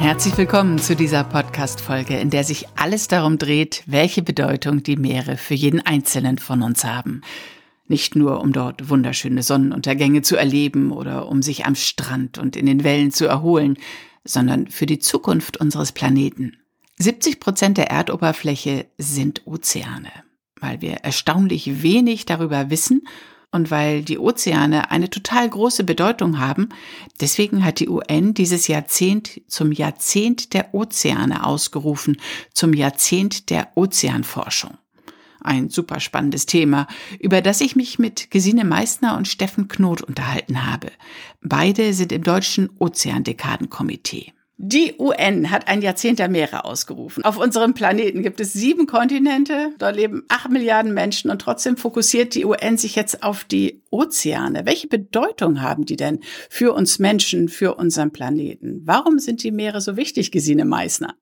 Herzlich willkommen zu dieser Podcast-Folge, in der sich alles darum dreht, welche Bedeutung die Meere für jeden Einzelnen von uns haben. Nicht nur, um dort wunderschöne Sonnenuntergänge zu erleben oder um sich am Strand und in den Wellen zu erholen, sondern für die Zukunft unseres Planeten. 70 Prozent der Erdoberfläche sind Ozeane. Weil wir erstaunlich wenig darüber wissen und weil die Ozeane eine total große Bedeutung haben, deswegen hat die UN dieses Jahrzehnt zum Jahrzehnt der Ozeane ausgerufen, zum Jahrzehnt der Ozeanforschung. Ein super spannendes Thema, über das ich mich mit Gesine Meissner und Steffen Knot unterhalten habe. Beide sind im Deutschen Ozeandekadenkomitee. Die UN hat ein Jahrzehnt der Meere ausgerufen. Auf unserem Planeten gibt es sieben Kontinente, dort leben acht Milliarden Menschen und trotzdem fokussiert die UN sich jetzt auf die Ozeane. Welche Bedeutung haben die denn für uns Menschen, für unseren Planeten? Warum sind die Meere so wichtig, Gesine Meissner?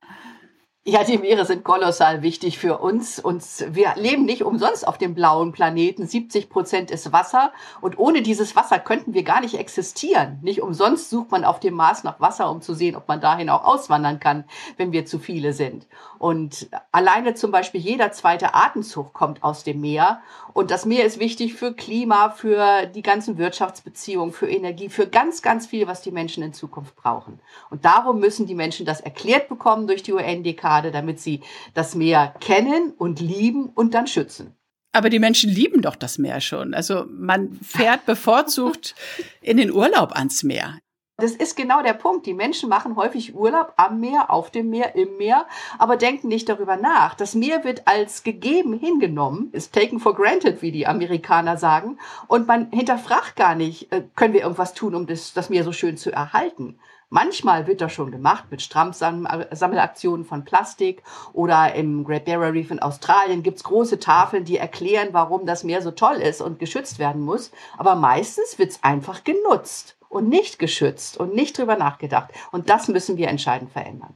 Ja, die Meere sind kolossal wichtig für uns. Und wir leben nicht umsonst auf dem blauen Planeten. 70 Prozent ist Wasser. Und ohne dieses Wasser könnten wir gar nicht existieren. Nicht umsonst sucht man auf dem Mars nach Wasser, um zu sehen, ob man dahin auch auswandern kann, wenn wir zu viele sind. Und alleine zum Beispiel jeder zweite Atemzug kommt aus dem Meer. Und das Meer ist wichtig für Klima, für die ganzen Wirtschaftsbeziehungen, für Energie, für ganz, ganz viel, was die Menschen in Zukunft brauchen. Und darum müssen die Menschen das erklärt bekommen durch die UNDK gerade, damit sie das Meer kennen und lieben und dann schützen. Aber die Menschen lieben doch das Meer schon. Also man fährt bevorzugt in den Urlaub ans Meer. Das ist genau der Punkt. Die Menschen machen häufig Urlaub am Meer, auf dem Meer, im Meer, aber denken nicht darüber nach. Das Meer wird als gegeben hingenommen, ist taken for granted, wie die Amerikaner sagen. Und man hinterfragt gar nicht, äh, können wir irgendwas tun, um das, das Meer so schön zu erhalten. Manchmal wird das schon gemacht mit Strampsammelaktionen von Plastik oder im Great Barrier Reef in Australien gibt's große Tafeln, die erklären, warum das Meer so toll ist und geschützt werden muss. Aber meistens wird's einfach genutzt und nicht geschützt und nicht drüber nachgedacht. Und das müssen wir entscheidend verändern.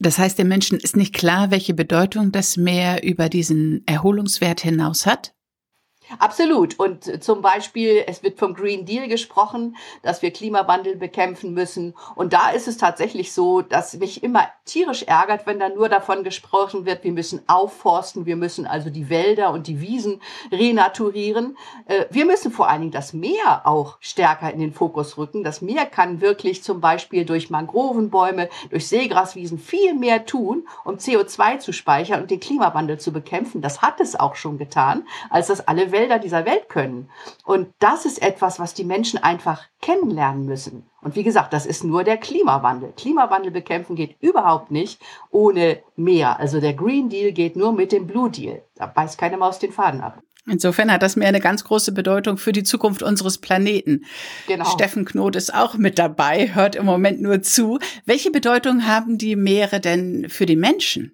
Das heißt, den Menschen ist nicht klar, welche Bedeutung das Meer über diesen Erholungswert hinaus hat? Absolut. Und zum Beispiel, es wird vom Green Deal gesprochen, dass wir Klimawandel bekämpfen müssen. Und da ist es tatsächlich so, dass mich immer tierisch ärgert, wenn da nur davon gesprochen wird, wir müssen aufforsten, wir müssen also die Wälder und die Wiesen renaturieren. Äh, wir müssen vor allen Dingen das Meer auch stärker in den Fokus rücken. Das Meer kann wirklich zum Beispiel durch Mangrovenbäume, durch Seegraswiesen viel mehr tun, um CO2 zu speichern und den Klimawandel zu bekämpfen. Das hat es auch schon getan, als das alle Wälder dieser Welt können. Und das ist etwas, was die Menschen einfach kennenlernen müssen. Und wie gesagt, das ist nur der Klimawandel. Klimawandel bekämpfen geht überhaupt nicht ohne mehr. Also der Green Deal geht nur mit dem Blue Deal. Da beißt keine Maus den Faden ab. Insofern hat das Meer eine ganz große Bedeutung für die Zukunft unseres Planeten. Genau. Steffen Knot ist auch mit dabei, hört im Moment nur zu. Welche Bedeutung haben die Meere denn für die Menschen?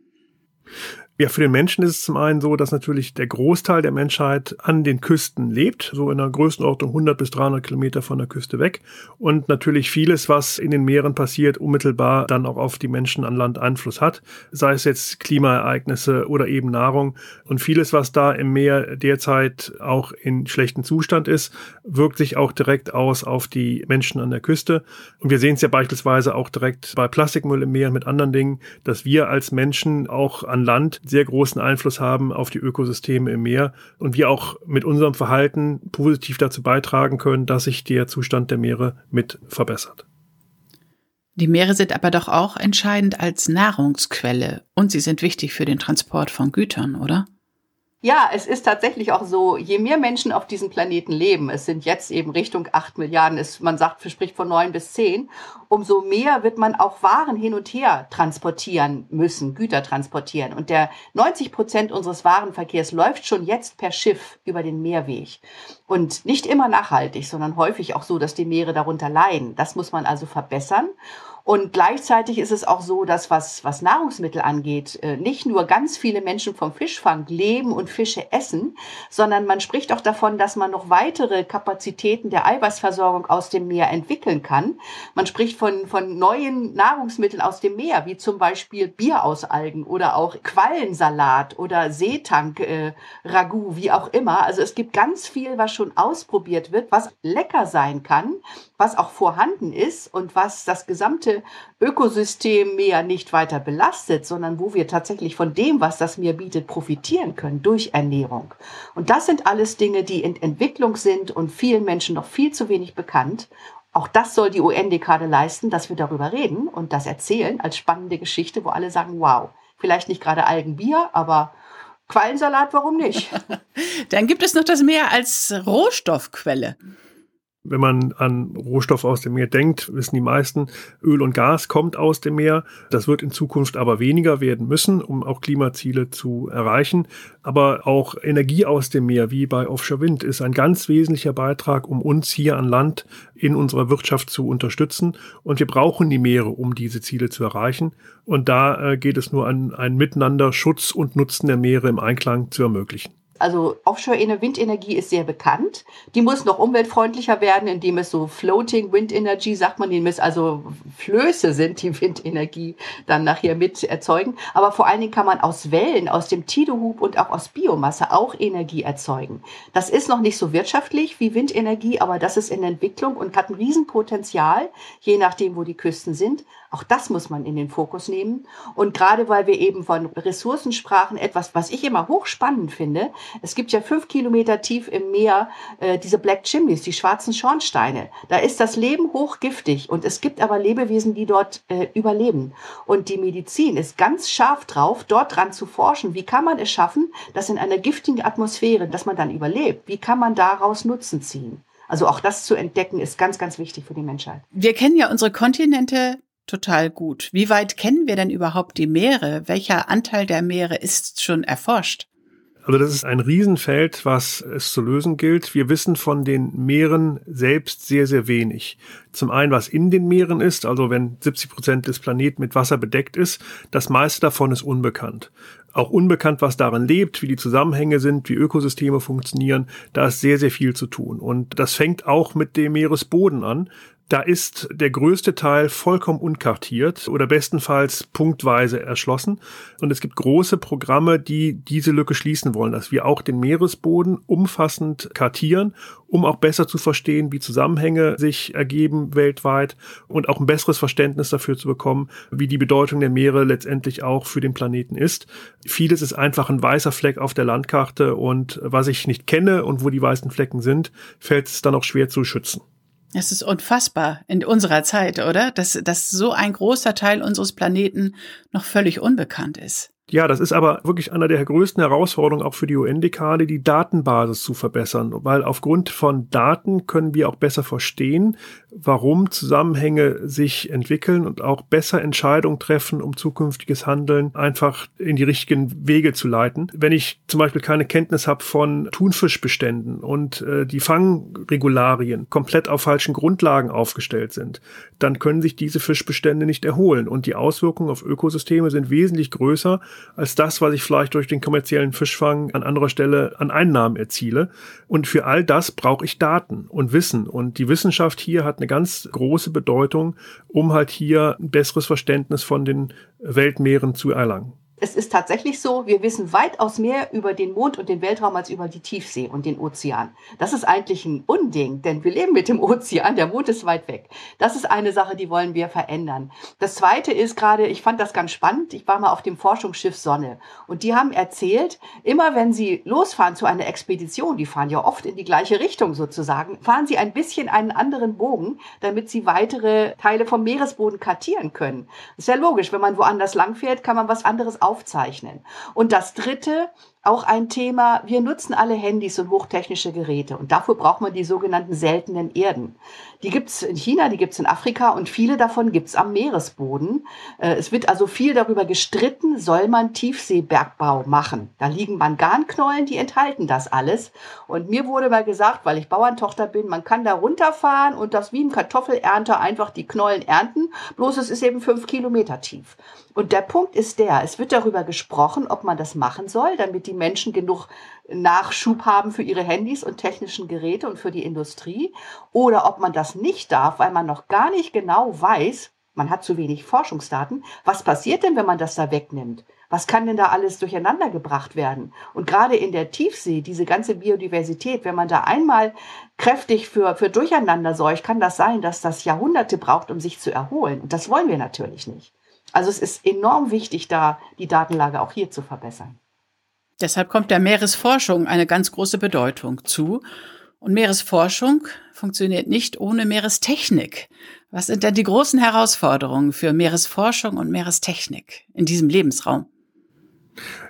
Ja, für den Menschen ist es zum einen so, dass natürlich der Großteil der Menschheit an den Küsten lebt, so in der Größenordnung 100 bis 300 Kilometer von der Küste weg. Und natürlich vieles, was in den Meeren passiert, unmittelbar dann auch auf die Menschen an Land Einfluss hat, sei es jetzt Klimaereignisse oder eben Nahrung. Und vieles, was da im Meer derzeit auch in schlechtem Zustand ist, wirkt sich auch direkt aus auf die Menschen an der Küste. Und wir sehen es ja beispielsweise auch direkt bei Plastikmüll im Meer mit anderen Dingen, dass wir als Menschen auch an Land sehr großen Einfluss haben auf die Ökosysteme im Meer und wir auch mit unserem Verhalten positiv dazu beitragen können, dass sich der Zustand der Meere mit verbessert. Die Meere sind aber doch auch entscheidend als Nahrungsquelle und sie sind wichtig für den Transport von Gütern, oder? Ja, es ist tatsächlich auch so, je mehr Menschen auf diesem Planeten leben, es sind jetzt eben Richtung acht Milliarden, ist, man sagt, verspricht von neun bis zehn, umso mehr wird man auch Waren hin und her transportieren müssen, Güter transportieren. Und der 90 Prozent unseres Warenverkehrs läuft schon jetzt per Schiff über den Meerweg. Und nicht immer nachhaltig, sondern häufig auch so, dass die Meere darunter leiden. Das muss man also verbessern. Und gleichzeitig ist es auch so, dass was, was Nahrungsmittel angeht, äh, nicht nur ganz viele Menschen vom Fischfang leben und Fische essen, sondern man spricht auch davon, dass man noch weitere Kapazitäten der Eiweißversorgung aus dem Meer entwickeln kann. Man spricht von, von neuen Nahrungsmitteln aus dem Meer, wie zum Beispiel Bier aus Algen oder auch Quallensalat oder Seetank, äh, wie auch immer. Also es gibt ganz viel, was schon ausprobiert wird, was lecker sein kann, was auch vorhanden ist und was das gesamte Ökosystem Meer nicht weiter belastet, sondern wo wir tatsächlich von dem, was das Meer bietet, profitieren können durch Ernährung. Und das sind alles Dinge, die in Entwicklung sind und vielen Menschen noch viel zu wenig bekannt. Auch das soll die UN-Dekade leisten, dass wir darüber reden und das erzählen als spannende Geschichte, wo alle sagen, wow, vielleicht nicht gerade Algenbier, aber Quallensalat, warum nicht? Dann gibt es noch das Meer als Rohstoffquelle. Wenn man an Rohstoff aus dem Meer denkt, wissen die meisten, Öl und Gas kommt aus dem Meer. Das wird in Zukunft aber weniger werden müssen, um auch Klimaziele zu erreichen. Aber auch Energie aus dem Meer, wie bei Offshore Wind, ist ein ganz wesentlicher Beitrag, um uns hier an Land in unserer Wirtschaft zu unterstützen. Und wir brauchen die Meere, um diese Ziele zu erreichen. Und da äh, geht es nur an ein Miteinander, Schutz und Nutzen der Meere im Einklang zu ermöglichen. Also Offshore-Windenergie ist sehr bekannt. Die muss noch umweltfreundlicher werden, indem es so Floating Wind Energy, sagt man, indem es also Flöße sind, die Windenergie dann nachher mit erzeugen. Aber vor allen Dingen kann man aus Wellen, aus dem Tidehub und auch aus Biomasse auch Energie erzeugen. Das ist noch nicht so wirtschaftlich wie Windenergie, aber das ist in Entwicklung und hat ein Riesenpotenzial, je nachdem, wo die Küsten sind. Auch das muss man in den Fokus nehmen. Und gerade weil wir eben von Ressourcen sprachen, etwas, was ich immer hochspannend finde, es gibt ja fünf Kilometer tief im Meer äh, diese Black Chimneys, die schwarzen Schornsteine. Da ist das Leben hochgiftig und es gibt aber Lebewesen, die dort äh, überleben. Und die Medizin ist ganz scharf drauf, dort dran zu forschen. Wie kann man es schaffen, dass in einer giftigen Atmosphäre, dass man dann überlebt? Wie kann man daraus Nutzen ziehen? Also auch das zu entdecken ist ganz, ganz wichtig für die Menschheit. Wir kennen ja unsere Kontinente total gut. Wie weit kennen wir denn überhaupt die Meere? Welcher Anteil der Meere ist schon erforscht? Also das ist ein Riesenfeld, was es zu lösen gilt. Wir wissen von den Meeren selbst sehr, sehr wenig. Zum einen, was in den Meeren ist, also wenn 70 Prozent des Planeten mit Wasser bedeckt ist, das meiste davon ist unbekannt. Auch unbekannt, was darin lebt, wie die Zusammenhänge sind, wie Ökosysteme funktionieren. Da ist sehr, sehr viel zu tun. Und das fängt auch mit dem Meeresboden an. Da ist der größte Teil vollkommen unkartiert oder bestenfalls punktweise erschlossen. Und es gibt große Programme, die diese Lücke schließen wollen, dass wir auch den Meeresboden umfassend kartieren, um auch besser zu verstehen, wie Zusammenhänge sich ergeben weltweit und auch ein besseres Verständnis dafür zu bekommen, wie die Bedeutung der Meere letztendlich auch für den Planeten ist. Vieles ist einfach ein weißer Fleck auf der Landkarte und was ich nicht kenne und wo die weißen Flecken sind, fällt es dann auch schwer zu schützen. Es ist unfassbar in unserer Zeit, oder? Dass, dass so ein großer Teil unseres Planeten noch völlig unbekannt ist. Ja, das ist aber wirklich einer der größten Herausforderungen auch für die UN-Dekade, die Datenbasis zu verbessern, weil aufgrund von Daten können wir auch besser verstehen, warum Zusammenhänge sich entwickeln und auch besser Entscheidungen treffen, um zukünftiges Handeln einfach in die richtigen Wege zu leiten. Wenn ich zum Beispiel keine Kenntnis habe von Thunfischbeständen und äh, die Fangregularien komplett auf falschen Grundlagen aufgestellt sind, dann können sich diese Fischbestände nicht erholen und die Auswirkungen auf Ökosysteme sind wesentlich größer als das, was ich vielleicht durch den kommerziellen Fischfang an anderer Stelle an Einnahmen erziele. Und für all das brauche ich Daten und Wissen. Und die Wissenschaft hier hat eine ganz große Bedeutung, um halt hier ein besseres Verständnis von den Weltmeeren zu erlangen es ist tatsächlich so, wir wissen weitaus mehr über den Mond und den Weltraum als über die Tiefsee und den Ozean. Das ist eigentlich ein Unding, denn wir leben mit dem Ozean, der Mond ist weit weg. Das ist eine Sache, die wollen wir verändern. Das zweite ist gerade, ich fand das ganz spannend, ich war mal auf dem Forschungsschiff Sonne und die haben erzählt, immer wenn sie losfahren zu einer Expedition, die fahren ja oft in die gleiche Richtung sozusagen, fahren sie ein bisschen einen anderen Bogen, damit sie weitere Teile vom Meeresboden kartieren können. Das ist ja logisch, wenn man woanders langfährt, kann man was anderes aufzeichnen. Und das Dritte, auch ein Thema, wir nutzen alle Handys und hochtechnische Geräte und dafür braucht man die sogenannten seltenen Erden. Die gibt's in China, die gibt's in Afrika und viele davon gibt's am Meeresboden. Äh, es wird also viel darüber gestritten, soll man Tiefseebergbau machen. Da liegen Manganknollen, die enthalten das alles. Und mir wurde mal gesagt, weil ich Bauerntochter bin, man kann da runterfahren und das wie im Kartoffelernter einfach die Knollen ernten, bloß es ist eben fünf Kilometer tief. Und der Punkt ist der, es wird darüber gesprochen, ob man das machen soll, damit die Menschen genug Nachschub haben für ihre Handys und technischen Geräte und für die Industrie, oder ob man das nicht darf, weil man noch gar nicht genau weiß, man hat zu wenig Forschungsdaten, was passiert denn, wenn man das da wegnimmt? Was kann denn da alles durcheinander gebracht werden? Und gerade in der Tiefsee, diese ganze Biodiversität, wenn man da einmal kräftig für, für Durcheinander sorgt, kann das sein, dass das Jahrhunderte braucht, um sich zu erholen. Und das wollen wir natürlich nicht. Also es ist enorm wichtig, da die Datenlage auch hier zu verbessern. Deshalb kommt der Meeresforschung eine ganz große Bedeutung zu. Und Meeresforschung funktioniert nicht ohne Meerestechnik. Was sind denn die großen Herausforderungen für Meeresforschung und Meerestechnik in diesem Lebensraum?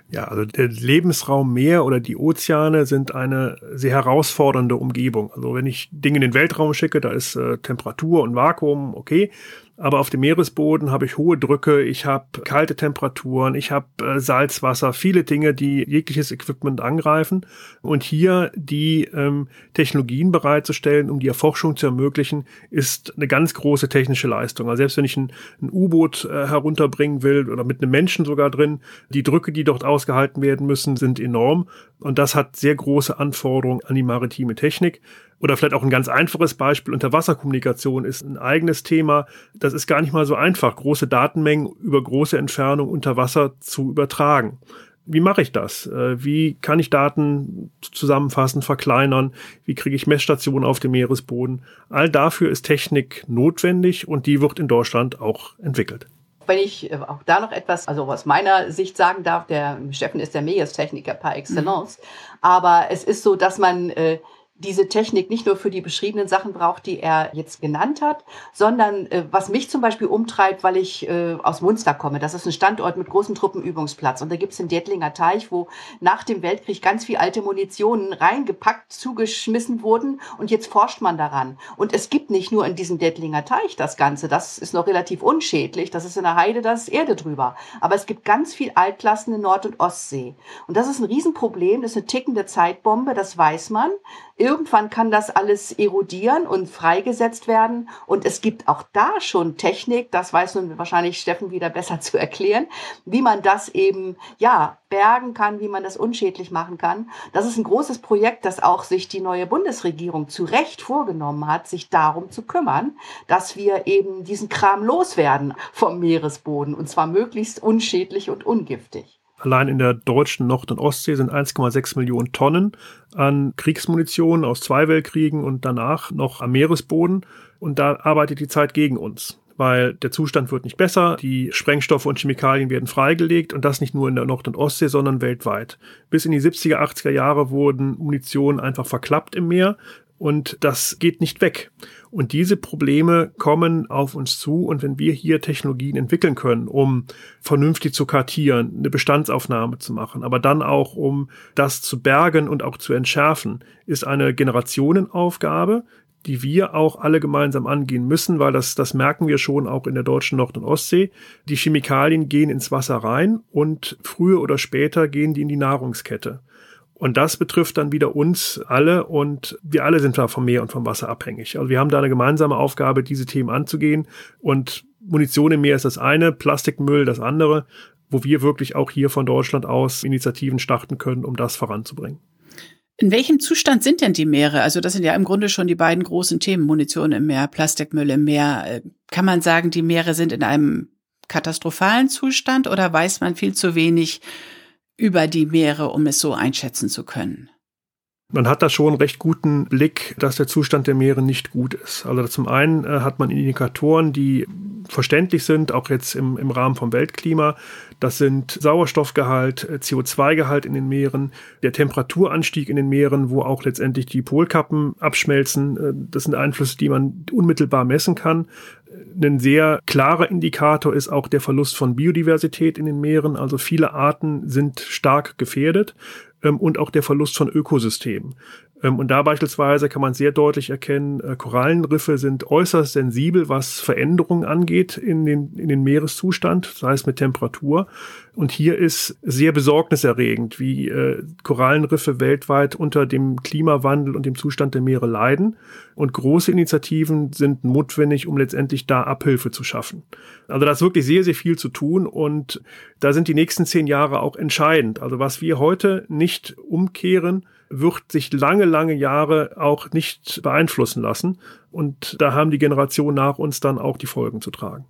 Ja, also der Lebensraum Meer oder die Ozeane sind eine sehr herausfordernde Umgebung. Also wenn ich Dinge in den Weltraum schicke, da ist äh, Temperatur und Vakuum okay, aber auf dem Meeresboden habe ich hohe Drücke, ich habe kalte Temperaturen, ich habe äh, Salzwasser, viele Dinge, die jegliches Equipment angreifen. Und hier die ähm, Technologien bereitzustellen, um die Erforschung zu ermöglichen, ist eine ganz große technische Leistung. Also selbst wenn ich ein, ein U-Boot äh, herunterbringen will oder mit einem Menschen sogar drin, die Drücke, die dort ausgehalten werden müssen, sind enorm. Und das hat sehr große Anforderungen an die maritime Technik. Oder vielleicht auch ein ganz einfaches Beispiel, Unterwasserkommunikation ist ein eigenes Thema. Das ist gar nicht mal so einfach, große Datenmengen über große Entfernung unter Wasser zu übertragen. Wie mache ich das? Äh, wie kann ich Daten zusammenfassen, verkleinern? Wie kriege ich Messstationen auf dem Meeresboden? All dafür ist Technik notwendig und die wird in Deutschland auch entwickelt. Wenn ich äh, auch da noch etwas, also aus meiner Sicht sagen darf, der Steffen ist der Meerestechniker par excellence, mhm. aber es ist so, dass man äh, diese Technik nicht nur für die beschriebenen Sachen braucht, die er jetzt genannt hat, sondern äh, was mich zum Beispiel umtreibt, weil ich äh, aus Munster komme. Das ist ein Standort mit großem Truppenübungsplatz. Und da gibt's den Dettlinger Teich, wo nach dem Weltkrieg ganz viel alte Munitionen reingepackt, zugeschmissen wurden. Und jetzt forscht man daran. Und es gibt nicht nur in diesem Dettlinger Teich das Ganze. Das ist noch relativ unschädlich. Das ist in der Heide, da ist Erde drüber. Aber es gibt ganz viel Altklassen in Nord- und Ostsee. Und das ist ein Riesenproblem. Das ist eine tickende Zeitbombe. Das weiß man. Irgendwann kann das alles erodieren und freigesetzt werden. Und es gibt auch da schon Technik, das weiß nun wahrscheinlich Steffen wieder besser zu erklären, wie man das eben, ja, bergen kann, wie man das unschädlich machen kann. Das ist ein großes Projekt, das auch sich die neue Bundesregierung zu Recht vorgenommen hat, sich darum zu kümmern, dass wir eben diesen Kram loswerden vom Meeresboden und zwar möglichst unschädlich und ungiftig. Allein in der deutschen Nord- und Ostsee sind 1,6 Millionen Tonnen an Kriegsmunition aus zwei Weltkriegen und danach noch am Meeresboden. Und da arbeitet die Zeit gegen uns weil der Zustand wird nicht besser, die Sprengstoffe und Chemikalien werden freigelegt und das nicht nur in der Nord- und Ostsee, sondern weltweit. Bis in die 70er, 80er Jahre wurden Munition einfach verklappt im Meer und das geht nicht weg. Und diese Probleme kommen auf uns zu. Und wenn wir hier Technologien entwickeln können, um vernünftig zu kartieren, eine Bestandsaufnahme zu machen, aber dann auch um das zu bergen und auch zu entschärfen, ist eine Generationenaufgabe, die wir auch alle gemeinsam angehen müssen, weil das, das merken wir schon auch in der deutschen Nord- und Ostsee. Die Chemikalien gehen ins Wasser rein und früher oder später gehen die in die Nahrungskette. Und das betrifft dann wieder uns alle und wir alle sind da vom Meer und vom Wasser abhängig. Also wir haben da eine gemeinsame Aufgabe, diese Themen anzugehen und Munition im Meer ist das eine, Plastikmüll das andere, wo wir wirklich auch hier von Deutschland aus Initiativen starten können, um das voranzubringen. In welchem Zustand sind denn die Meere? Also das sind ja im Grunde schon die beiden großen Themen, Munition im Meer, Plastikmüll im Meer. Kann man sagen, die Meere sind in einem katastrophalen Zustand oder weiß man viel zu wenig über die Meere, um es so einschätzen zu können? man hat da schon recht guten Blick, dass der Zustand der Meere nicht gut ist. Also zum einen äh, hat man Indikatoren, die verständlich sind, auch jetzt im, im Rahmen vom Weltklima. Das sind Sauerstoffgehalt, äh, CO2-Gehalt in den Meeren, der Temperaturanstieg in den Meeren, wo auch letztendlich die Polkappen abschmelzen. Äh, das sind Einflüsse, die man unmittelbar messen kann. Ein sehr klarer Indikator ist auch der Verlust von Biodiversität in den Meeren. Also viele Arten sind stark gefährdet ähm, und auch der Verlust von Ökosystemen. Ähm, und da beispielsweise kann man sehr deutlich erkennen, äh, Korallenriffe sind äußerst sensibel, was Veränderungen angeht in den, in den Meereszustand, sei es mit Temperatur. Und hier ist sehr besorgniserregend, wie äh, Korallenriffe weltweit unter dem Klimawandel und dem Zustand der Meere leiden. Und große Initiativen sind notwendig, um letztendlich da Abhilfe zu schaffen. Also da ist wirklich sehr, sehr viel zu tun und da sind die nächsten zehn Jahre auch entscheidend. Also was wir heute nicht umkehren, wird sich lange, lange Jahre auch nicht beeinflussen lassen. Und da haben die Generationen nach uns dann auch die Folgen zu tragen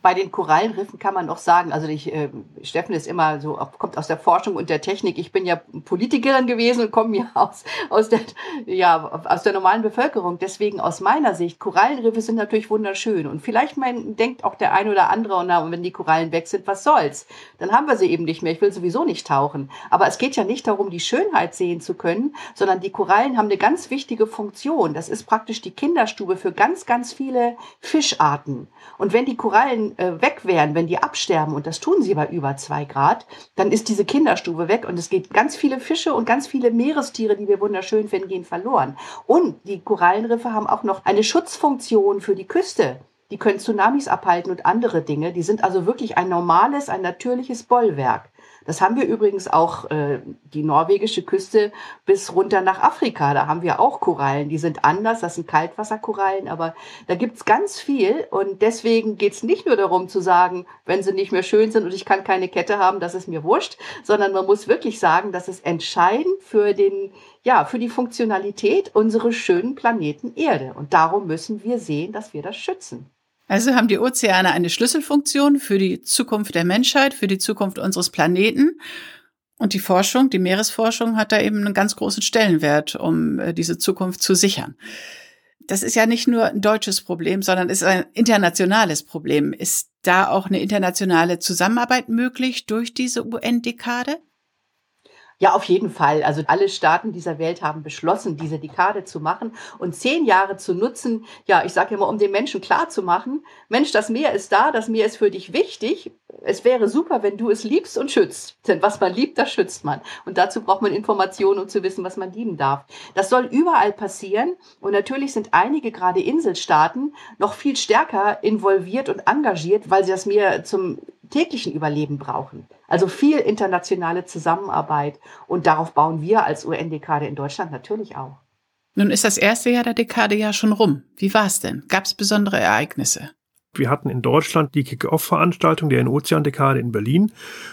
bei den Korallenriffen kann man noch sagen, also ich, äh, Steffen ist immer so, kommt aus der Forschung und der Technik. Ich bin ja Politikerin gewesen und komme ja aus, aus, der, ja, aus der normalen Bevölkerung. Deswegen aus meiner Sicht, Korallenriffe sind natürlich wunderschön. Und vielleicht mein, denkt auch der eine oder andere, na, wenn die Korallen weg sind, was soll's? Dann haben wir sie eben nicht mehr. Ich will sowieso nicht tauchen. Aber es geht ja nicht darum, die Schönheit sehen zu können, sondern die Korallen haben eine ganz wichtige Funktion. Das ist praktisch die Kinderstube für ganz, ganz viele Fischarten. Und wenn die Korallen äh, weg wären, wenn die absterben, und das tun sie bei über zwei Grad, dann ist diese Kinderstube weg und es geht ganz viele Fische und ganz viele Meerestiere, die wir wunderschön finden, gehen verloren. Und die Korallenriffe haben auch noch eine Schutzfunktion für die Küste. Die können Tsunamis abhalten und andere Dinge. Die sind also wirklich ein normales, ein natürliches Bollwerk. Das haben wir übrigens auch äh, die norwegische Küste bis runter nach Afrika. Da haben wir auch Korallen. Die sind anders, das sind Kaltwasserkorallen, aber da gibt's ganz viel. Und deswegen geht's nicht nur darum zu sagen, wenn sie nicht mehr schön sind und ich kann keine Kette haben, das ist mir wurscht, sondern man muss wirklich sagen, das ist entscheidend für den, ja, für die Funktionalität unseres schönen Planeten Erde. Und darum müssen wir sehen, dass wir das schützen. Also haben die Ozeane eine Schlüsselfunktion für die Zukunft der Menschheit, für die Zukunft unseres Planeten. Und die Forschung, die Meeresforschung hat da eben einen ganz großen Stellenwert, um äh, diese Zukunft zu sichern. Das ist ja nicht nur ein deutsches Problem, sondern ist ein internationales Problem. Ist da auch eine internationale Zusammenarbeit möglich durch diese UN-Dekade? Ja, auf jeden Fall. Also alle Staaten dieser Welt haben beschlossen, diese Dekade zu machen und zehn Jahre zu nutzen. Ja, ich sage immer, um den Menschen klar zu machen, Mensch, das Meer ist da, das Meer ist für dich wichtig. Es wäre super, wenn du es liebst und schützt. Denn was man liebt, das schützt man. Und dazu braucht man Informationen, um zu wissen, was man lieben darf. Das soll überall passieren. Und natürlich sind einige, gerade Inselstaaten, noch viel stärker involviert und engagiert, weil sie das Meer zum täglichen Überleben brauchen. Also viel internationale Zusammenarbeit und darauf bauen wir als UN-Dekade in Deutschland natürlich auch. Nun ist das erste Jahr der Dekade ja schon rum. Wie war es denn? Gab es besondere Ereignisse? Wir hatten in Deutschland die Kick-Off-Veranstaltung der In-Ozean-Dekade in Berlin,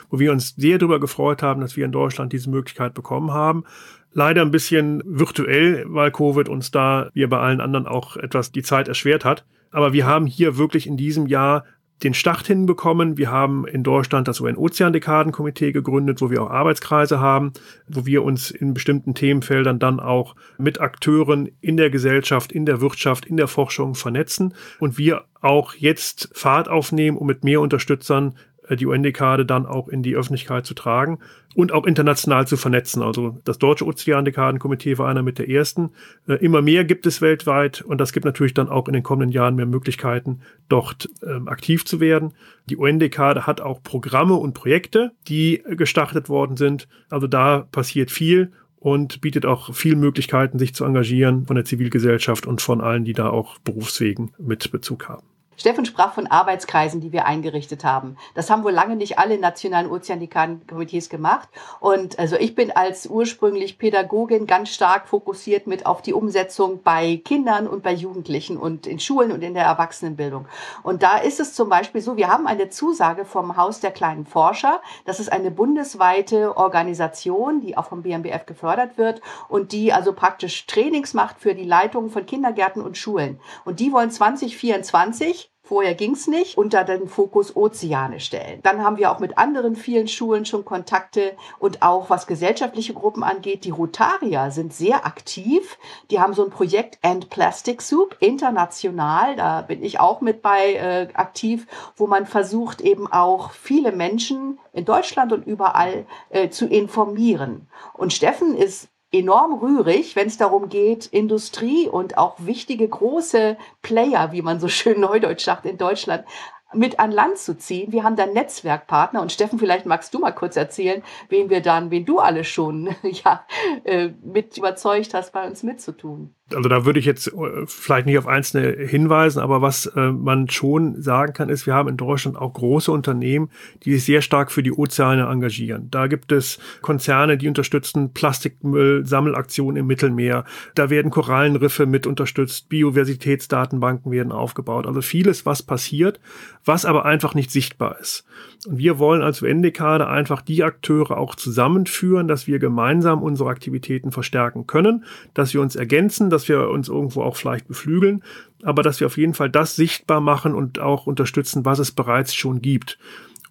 wo wir uns sehr darüber gefreut haben, dass wir in Deutschland diese Möglichkeit bekommen haben. Leider ein bisschen virtuell, weil Covid uns da, wie bei allen anderen, auch etwas die Zeit erschwert hat. Aber wir haben hier wirklich in diesem Jahr den Start hinbekommen. Wir haben in Deutschland das UN-Ozean-Dekadenkomitee gegründet, wo wir auch Arbeitskreise haben, wo wir uns in bestimmten Themenfeldern dann auch mit Akteuren in der Gesellschaft, in der Wirtschaft, in der Forschung vernetzen und wir auch jetzt Fahrt aufnehmen, um mit mehr Unterstützern äh, die UN-Dekade dann auch in die Öffentlichkeit zu tragen und auch international zu vernetzen. Also das Deutsche Ozean-Dekadenkomitee war einer mit der ersten. Äh, immer mehr gibt es weltweit und das gibt natürlich dann auch in den kommenden Jahren mehr Möglichkeiten, dort ähm, aktiv zu werden. Die UN-Dekade hat auch Programme und Projekte, die gestartet worden sind. Also da passiert viel und bietet auch viel Möglichkeiten, sich zu engagieren von der Zivilgesellschaft und von allen, die da auch Berufswegen mit Bezug haben. Steffen sprach von Arbeitskreisen, die wir eingerichtet haben. Das haben wohl lange nicht alle nationalen Ozeandekan-Komitees gemacht. Und also ich bin als ursprünglich Pädagogin ganz stark fokussiert mit auf die Umsetzung bei Kindern und bei Jugendlichen und in Schulen und in der Erwachsenenbildung. Und da ist es zum Beispiel so, wir haben eine Zusage vom Haus der kleinen Forscher. Das ist eine bundesweite Organisation, die auch vom BMBF gefördert wird und die also praktisch Trainings macht für die Leitung von Kindergärten und Schulen. Und die wollen 2024 Vorher ging's nicht, unter den Fokus Ozeane stellen. Dann haben wir auch mit anderen vielen Schulen schon Kontakte und auch was gesellschaftliche Gruppen angeht. Die Rotarier sind sehr aktiv. Die haben so ein Projekt End Plastic Soup international. Da bin ich auch mit bei äh, aktiv, wo man versucht eben auch viele Menschen in Deutschland und überall äh, zu informieren. Und Steffen ist enorm rührig, wenn es darum geht, Industrie und auch wichtige große Player, wie man so schön neudeutsch sagt, in Deutschland mit an Land zu ziehen. Wir haben da Netzwerkpartner und Steffen, vielleicht magst du mal kurz erzählen, wen wir dann, wen du alle schon ja, äh, mit überzeugt hast, bei uns mitzutun. Also da würde ich jetzt äh, vielleicht nicht auf einzelne hinweisen, aber was äh, man schon sagen kann, ist, wir haben in Deutschland auch große Unternehmen, die sich sehr stark für die Ozeane engagieren. Da gibt es Konzerne, die unterstützen Plastikmüll-Sammelaktionen im Mittelmeer. Da werden Korallenriffe mit unterstützt, Biodiversitätsdatenbanken werden aufgebaut. Also vieles, was passiert, was aber einfach nicht sichtbar ist. Und wir wollen als UN-Dekade einfach die Akteure auch zusammenführen, dass wir gemeinsam unsere Aktivitäten verstärken können, dass wir uns ergänzen, dass wir uns irgendwo auch vielleicht beflügeln, aber dass wir auf jeden Fall das sichtbar machen und auch unterstützen, was es bereits schon gibt.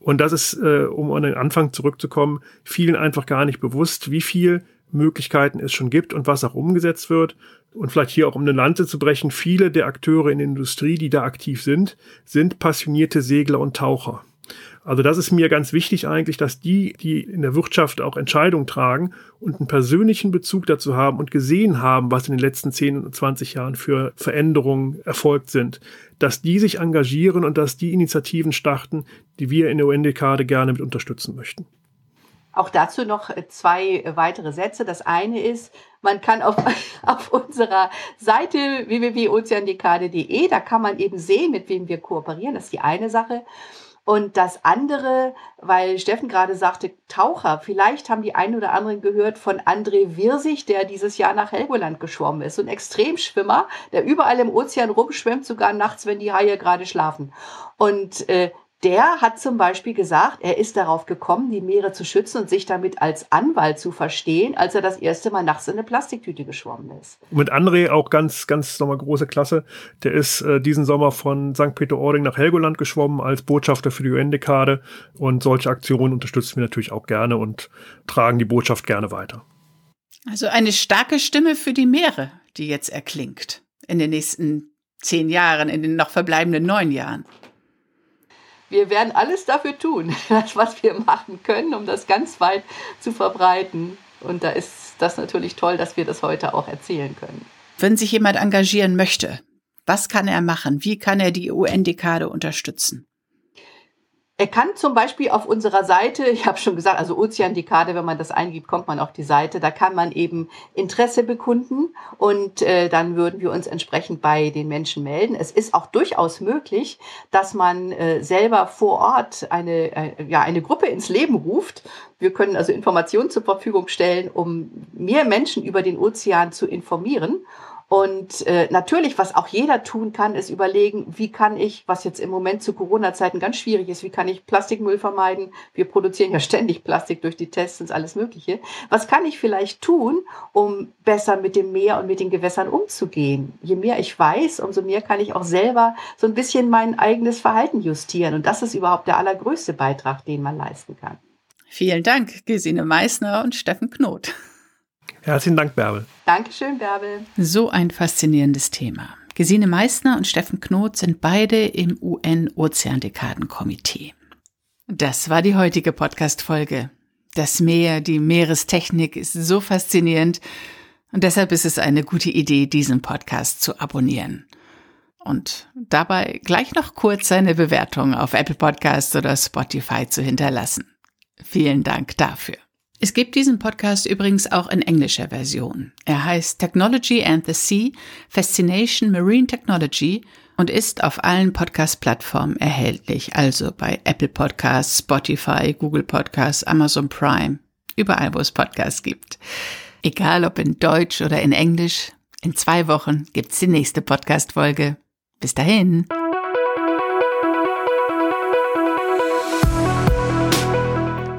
Und das ist, äh, um an den Anfang zurückzukommen, vielen einfach gar nicht bewusst, wie viel Möglichkeiten es schon gibt und was auch umgesetzt wird. Und vielleicht hier auch um eine Lanze zu brechen, viele der Akteure in der Industrie, die da aktiv sind, sind passionierte Segler und Taucher. Also das ist mir ganz wichtig eigentlich, dass die, die in der Wirtschaft auch Entscheidungen tragen und einen persönlichen Bezug dazu haben und gesehen haben, was in den letzten 10 und 20 Jahren für Veränderungen erfolgt sind, dass die sich engagieren und dass die Initiativen starten, die wir in der UN-Dekade gerne mit unterstützen möchten. Auch dazu noch zwei weitere Sätze. Das eine ist, man kann auf, auf unserer Seite www.ozeandekade.de, da kann man eben sehen, mit wem wir kooperieren. Das ist die eine Sache. Und das andere, weil Steffen gerade sagte, Taucher, vielleicht haben die einen oder anderen gehört von André Wirsig, der dieses Jahr nach Helgoland geschwommen ist. So ein Extremschwimmer, der überall im Ozean rumschwimmt, sogar nachts, wenn die Haie gerade schlafen. Und äh, der hat zum Beispiel gesagt, er ist darauf gekommen, die Meere zu schützen und sich damit als Anwalt zu verstehen, als er das erste Mal nachts in eine Plastiktüte geschwommen ist. mit André auch ganz, ganz nochmal große Klasse. Der ist äh, diesen Sommer von St. Peter-Ording nach Helgoland geschwommen als Botschafter für die UN-Dekade. Und solche Aktionen unterstützen wir natürlich auch gerne und tragen die Botschaft gerne weiter. Also eine starke Stimme für die Meere, die jetzt erklingt in den nächsten zehn Jahren, in den noch verbleibenden neun Jahren wir werden alles dafür tun, was wir machen können, um das ganz weit zu verbreiten. Und da ist das natürlich toll, dass wir das heute auch erzählen können. Wenn sich jemand engagieren möchte, was kann er machen? Wie kann er die UN-Dekade unterstützen? Er kann zum Beispiel auf unserer Seite, ich habe schon gesagt, also Ozeandekade, wenn man das eingibt, kommt man auf die Seite. Da kann man eben Interesse bekunden und äh, dann würden wir uns entsprechend bei den Menschen melden. Es ist auch durchaus möglich, dass man äh, selber vor Ort eine, äh, ja, eine Gruppe ins Leben ruft. Wir können also Informationen zur Verfügung stellen, um mehr Menschen über den Ozean zu informieren. Und äh, natürlich, was auch jeder tun kann, ist überlegen, wie kann ich, was jetzt im Moment zu Corona-Zeiten ganz schwierig ist, wie kann ich Plastikmüll vermeiden? Wir produzieren ja ständig Plastik durch die Tests und alles Mögliche. Was kann ich vielleicht tun, um besser mit dem Meer und mit den Gewässern umzugehen? Je mehr ich weiß, umso mehr kann ich auch selber so ein bisschen mein eigenes Verhalten justieren. Und das ist überhaupt der allergrößte Beitrag, den man leisten kann. Vielen Dank, Gesine Meissner und Steffen Knot. Herzlichen Dank, Bärbel. Dankeschön, Bärbel. So ein faszinierendes Thema. Gesine Meissner und Steffen Knot sind beide im UN-Ozeandekadenkomitee. Das war die heutige Podcast-Folge. Das Meer, die Meerestechnik ist so faszinierend und deshalb ist es eine gute Idee, diesen Podcast zu abonnieren. Und dabei gleich noch kurz seine Bewertung auf Apple Podcasts oder Spotify zu hinterlassen. Vielen Dank dafür. Es gibt diesen Podcast übrigens auch in englischer Version. Er heißt Technology and the Sea, Fascination Marine Technology und ist auf allen Podcast-Plattformen erhältlich, also bei Apple Podcasts, Spotify, Google Podcasts, Amazon Prime, überall, wo es Podcasts gibt. Egal ob in Deutsch oder in Englisch, in zwei Wochen gibt's die nächste Podcast-Folge. Bis dahin.